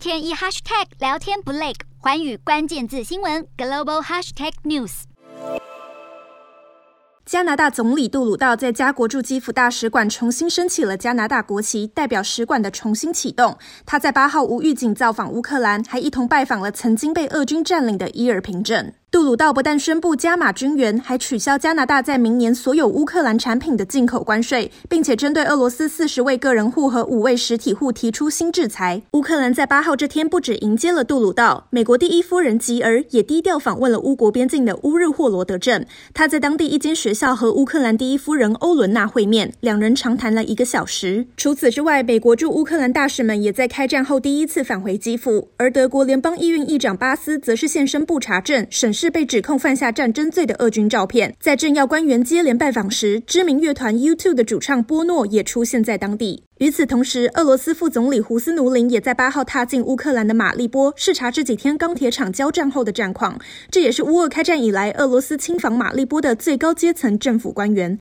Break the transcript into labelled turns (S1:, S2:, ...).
S1: 天一 hashtag 聊天不累，环宇关键字新闻 global hashtag news。
S2: 加拿大总理杜鲁道在加国驻基辅大使馆重新升起了加拿大国旗，代表使馆的重新启动。他在八号无预警造访乌克兰，还一同拜访了曾经被俄军占领的伊尔平镇。杜鲁道不但宣布加码军援，还取消加拿大在明年所有乌克兰产品的进口关税，并且针对俄罗斯四十位个人户和五位实体户提出新制裁。乌克兰在八号这天不止迎接了杜鲁道，美国第一夫人吉尔也低调访问了乌国边境的乌日霍罗德镇。他在当地一间学校和乌克兰第一夫人欧伦娜会面，两人长谈了一个小时。除此之外，美国驻乌克兰大使们也在开战后第一次返回基辅，而德国联邦议院议长巴斯则是现身布查镇审是被指控犯下战争罪的俄军照片，在政要官员接连拜访时，知名乐团 U2 的主唱波诺也出现在当地。与此同时，俄罗斯副总理胡斯努林也在八号踏进乌克兰的马利波，视察这几天钢铁厂交战后的战况。这也是乌俄开战以来俄罗斯亲访马利波的最高阶层政府官员。